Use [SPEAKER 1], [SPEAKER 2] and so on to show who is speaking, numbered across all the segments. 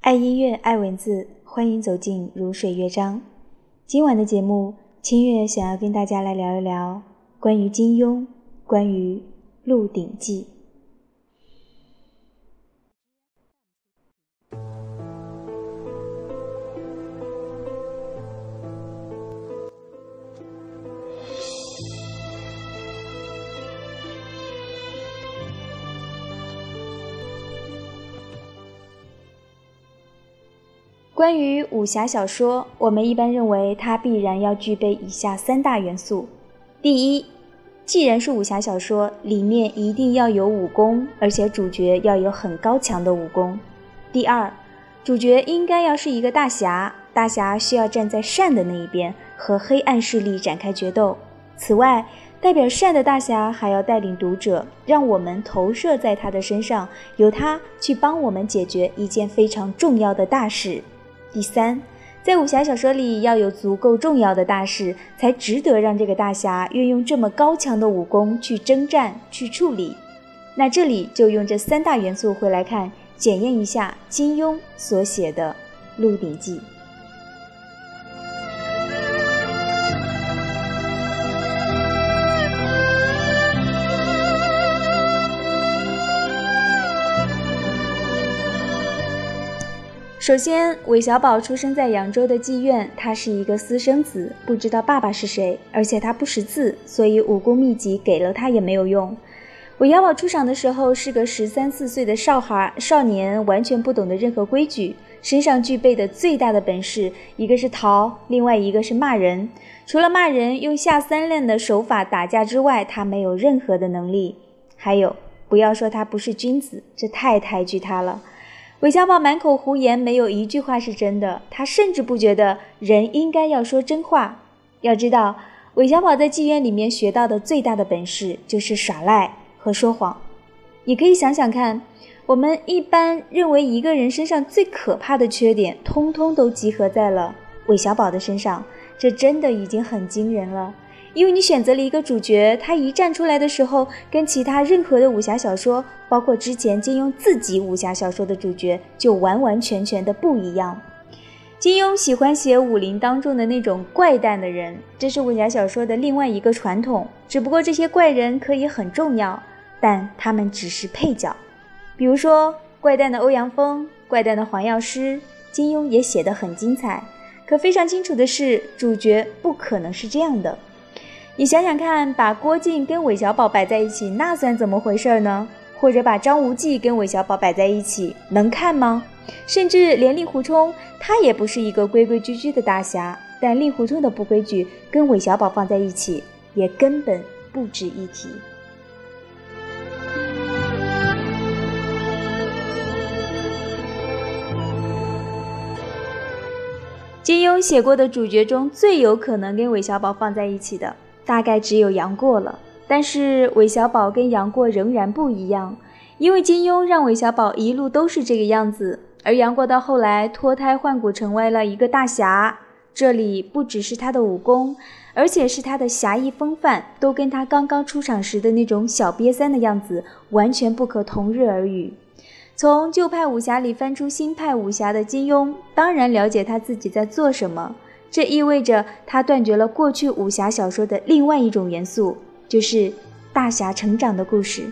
[SPEAKER 1] 爱音乐，爱文字，欢迎走进如水乐章。今晚的节目，清月想要跟大家来聊一聊关于金庸，关于《鹿鼎记》。关于武侠小说，我们一般认为它必然要具备以下三大元素：第一，既然是武侠小说，里面一定要有武功，而且主角要有很高强的武功；第二，主角应该要是一个大侠，大侠需要站在善的那一边，和黑暗势力展开决斗。此外，代表善的大侠还要带领读者，让我们投射在他的身上，由他去帮我们解决一件非常重要的大事。第三，在武侠小说里要有足够重要的大事，才值得让这个大侠运用这么高强的武功去征战、去处理。那这里就用这三大元素回来看，检验一下金庸所写的《鹿鼎记》。首先，韦小宝出生在扬州的妓院，他是一个私生子，不知道爸爸是谁，而且他不识字，所以武功秘籍给了他也没有用。韦小宝出场的时候是个十三四岁的少孩少年，完全不懂得任何规矩，身上具备的最大的本事，一个是逃，另外一个是骂人。除了骂人，用下三滥的手法打架之外，他没有任何的能力。还有，不要说他不是君子，这太抬举他了。韦小宝满口胡言，没有一句话是真的。他甚至不觉得人应该要说真话。要知道，韦小宝在妓院里面学到的最大的本事就是耍赖和说谎。你可以想想看，我们一般认为一个人身上最可怕的缺点，通通都集合在了韦小宝的身上，这真的已经很惊人了。因为你选择了一个主角，他一站出来的时候，跟其他任何的武侠小说，包括之前金庸自己武侠小说的主角，就完完全全的不一样。金庸喜欢写武林当中的那种怪诞的人，这是武侠小说的另外一个传统。只不过这些怪人可以很重要，但他们只是配角。比如说怪诞的欧阳锋、怪诞的黄药师，金庸也写得很精彩。可非常清楚的是，主角不可能是这样的。你想想看，把郭靖跟韦小宝摆在一起，那算怎么回事呢？或者把张无忌跟韦小宝摆在一起，能看吗？甚至连令狐冲，他也不是一个规规矩矩的大侠，但令狐冲的不规矩跟韦小宝放在一起，也根本不值一提。金庸写过的主角中最有可能跟韦小宝放在一起的。大概只有杨过了，但是韦小宝跟杨过仍然不一样，因为金庸让韦小宝一路都是这个样子，而杨过到后来脱胎换骨成为了一个大侠。这里不只是他的武功，而且是他的侠义风范，都跟他刚刚出场时的那种小瘪三的样子完全不可同日而语。从旧派武侠里翻出新派武侠的金庸，当然了解他自己在做什么。这意味着他断绝了过去武侠小说的另外一种元素，就是大侠成长的故事。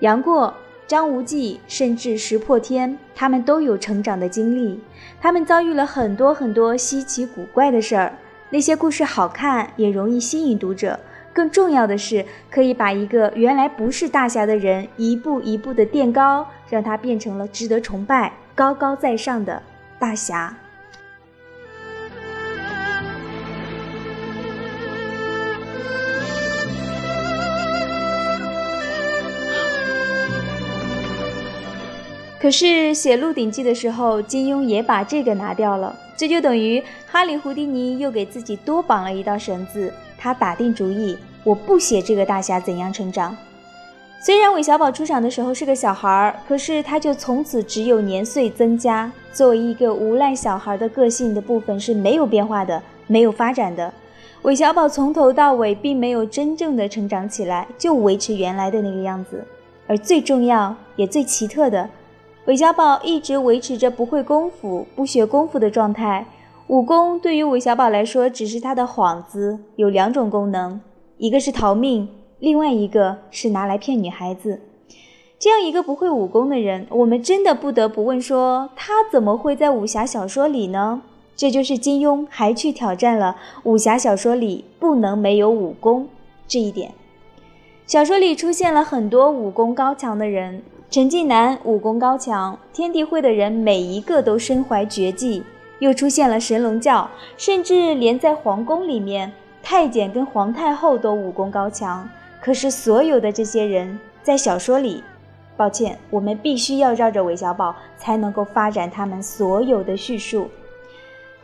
[SPEAKER 1] 杨过、张无忌，甚至石破天，他们都有成长的经历，他们遭遇了很多很多稀奇古怪的事儿。那些故事好看，也容易吸引读者。更重要的是，可以把一个原来不是大侠的人，一步一步的垫高，让他变成了值得崇拜、高高在上的大侠。可是写《鹿鼎记》的时候，金庸也把这个拿掉了，这就等于哈里·胡迪尼又给自己多绑了一道绳子。他打定主意，我不写这个大侠怎样成长。虽然韦小宝出场的时候是个小孩儿，可是他就从此只有年岁增加。作为一个无赖小孩的个性的部分是没有变化的，没有发展的。韦小宝从头到尾并没有真正的成长起来，就维持原来的那个样子。而最重要也最奇特的。韦小宝一直维持着不会功夫、不学功夫的状态。武功对于韦小宝来说只是他的幌子，有两种功能，一个是逃命，另外一个是拿来骗女孩子。这样一个不会武功的人，我们真的不得不问：说他怎么会在武侠小说里呢？这就是金庸还去挑战了武侠小说里不能没有武功这一点。小说里出现了很多武功高强的人，陈近南武功高强，天地会的人每一个都身怀绝技，又出现了神龙教，甚至连在皇宫里面，太监跟皇太后都武功高强。可是所有的这些人在小说里，抱歉，我们必须要绕着韦小宝才能够发展他们所有的叙述。《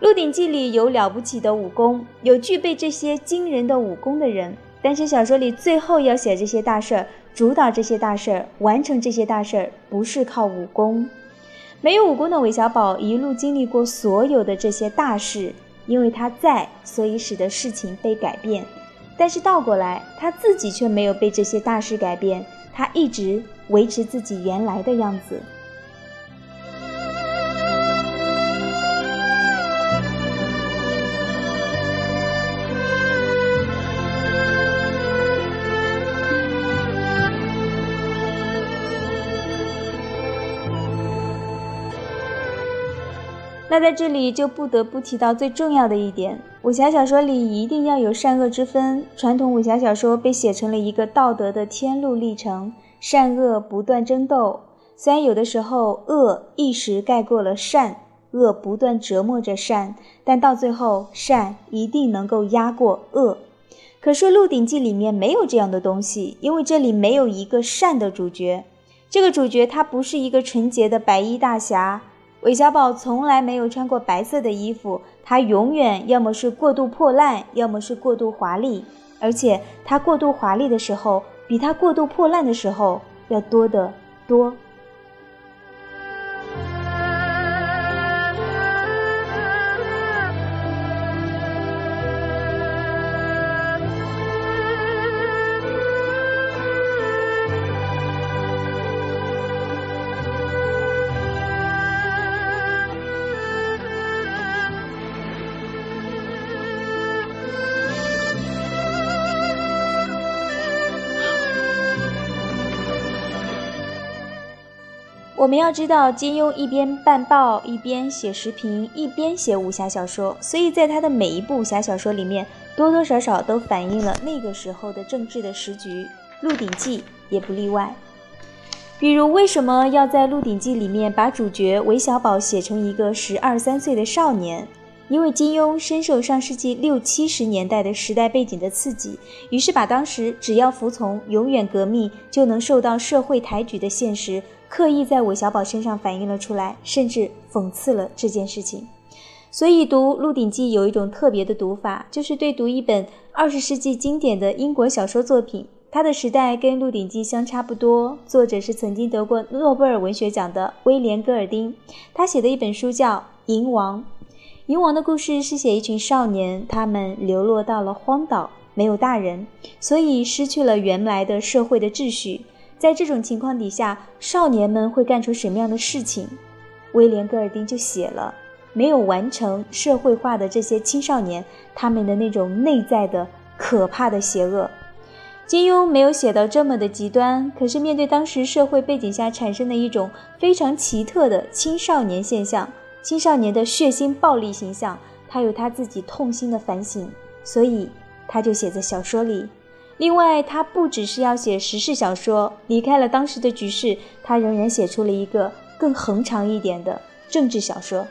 [SPEAKER 1] 鹿鼎记》里有了不起的武功，有具备这些惊人的武功的人，但是小说里最后要写这些大事儿，主导这些大事儿，完成这些大事儿，不是靠武功。没有武功的韦小宝一路经历过所有的这些大事，因为他在，所以使得事情被改变。但是倒过来，他自己却没有被这些大事改变，他一直维持自己原来的样子。那在这里就不得不提到最重要的一点：武侠小说里一定要有善恶之分。传统武侠小说被写成了一个道德的天路历程，善恶不断争斗。虽然有的时候恶一时盖过了善，恶不断折磨着善，但到最后善一定能够压过恶。可是《鹿鼎记》里面没有这样的东西，因为这里没有一个善的主角。这个主角他不是一个纯洁的白衣大侠。韦小宝从来没有穿过白色的衣服，他永远要么是过度破烂，要么是过度华丽，而且他过度华丽的时候，比他过度破烂的时候要多得多。我们要知道，金庸一边办报，一边写时评，一边写武侠小说，所以在他的每一部武侠小说里面，多多少少都反映了那个时候的政治的时局，《鹿鼎记》也不例外。比如，为什么要在《鹿鼎记》里面把主角韦小宝写成一个十二三岁的少年？因为金庸深受上世纪六七十年代的时代背景的刺激，于是把当时只要服从，永远革命就能受到社会抬举的现实。刻意在韦小宝身上反映了出来，甚至讽刺了这件事情。所以读《鹿鼎记》有一种特别的读法，就是对读一本二十世纪经典的英国小说作品。它的时代跟《鹿鼎记》相差不多，作者是曾经得过诺贝尔文学奖的威廉·戈尔丁。他写的一本书叫《银王》。《银王》的故事是写一群少年，他们流落到了荒岛，没有大人，所以失去了原来的社会的秩序。在这种情况底下，少年们会干出什么样的事情？威廉·戈尔丁就写了没有完成社会化的这些青少年，他们的那种内在的可怕的邪恶。金庸没有写到这么的极端，可是面对当时社会背景下产生的一种非常奇特的青少年现象，青少年的血腥暴力形象，他有他自己痛心的反省，所以他就写在小说里。另外，他不只是要写时事小说，离开了当时的局势，他仍然写出了一个更恒长一点的政治小说。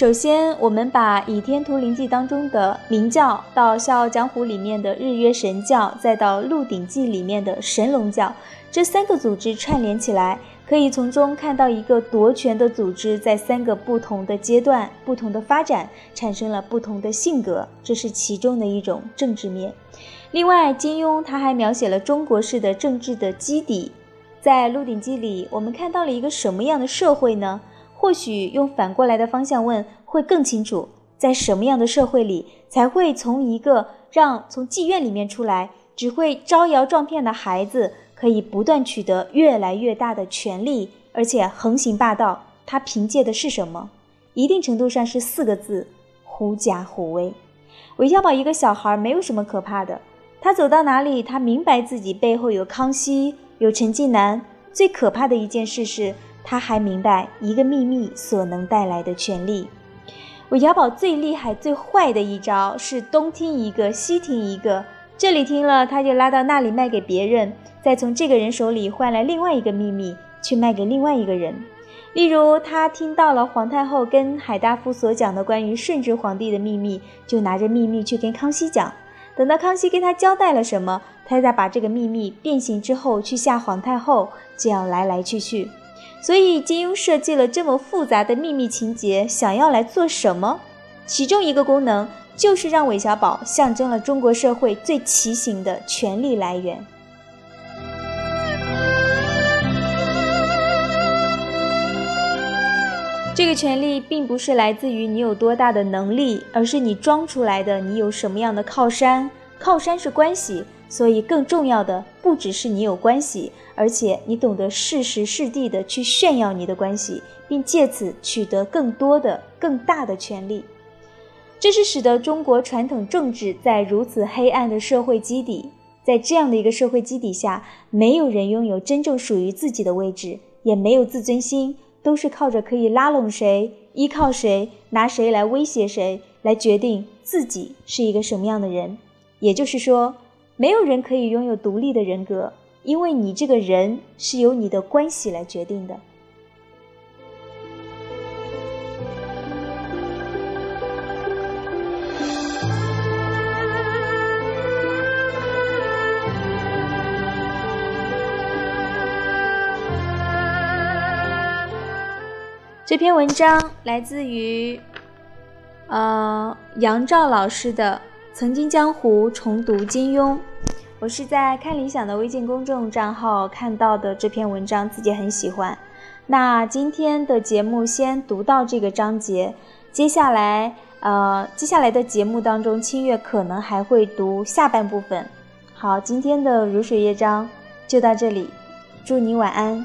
[SPEAKER 1] 首先，我们把《倚天屠龙记》当中的明教，到《笑傲江湖》里面的日月神教，再到《鹿鼎记》里面的神龙教，这三个组织串联起来。可以从中看到一个夺权的组织在三个不同的阶段、不同的发展，产生了不同的性格，这是其中的一种政治面。另外，金庸他还描写了中国式的政治的基底。在《鹿鼎记》里，我们看到了一个什么样的社会呢？或许用反过来的方向问会更清楚：在什么样的社会里，才会从一个让从妓院里面出来只会招摇撞骗的孩子可以不断取得越来越大的权利，而且横行霸道。他凭借的是什么？一定程度上是四个字：狐假虎威。韦小宝一个小孩，没有什么可怕的。他走到哪里，他明白自己背后有康熙，有陈近南。最可怕的一件事是，他还明白一个秘密所能带来的权利。韦小宝最厉害、最坏的一招是东听一个，西听一个。这里听了，他就拉到那里卖给别人，再从这个人手里换来另外一个秘密，去卖给另外一个人。例如，他听到了皇太后跟海大夫所讲的关于顺治皇帝的秘密，就拿着秘密去跟康熙讲。等到康熙跟他交代了什么，他再把这个秘密变形之后去吓皇太后，这样来来去去。所以金庸设计了这么复杂的秘密情节，想要来做什么？其中一个功能就是让韦小宝象征了中国社会最畸形的权力来源。这个权利并不是来自于你有多大的能力，而是你装出来的。你有什么样的靠山？靠山是关系。所以，更重要的不只是你有关系，而且你懂得适时适地的去炫耀你的关系，并借此取得更多的、更大的权利。这是使得中国传统政治在如此黑暗的社会基底，在这样的一个社会基底下，没有人拥有真正属于自己的位置，也没有自尊心，都是靠着可以拉拢谁、依靠谁、拿谁来威胁谁，来决定自己是一个什么样的人。也就是说。没有人可以拥有独立的人格，因为你这个人是由你的关系来决定的。这篇文章来自于，呃，杨照老师的。曾经江湖重读金庸，我是在看理想的微信公众账号看到的这篇文章，自己很喜欢。那今天的节目先读到这个章节，接下来呃，接下来的节目当中，清月可能还会读下半部分。好，今天的如水乐章就到这里，祝你晚安。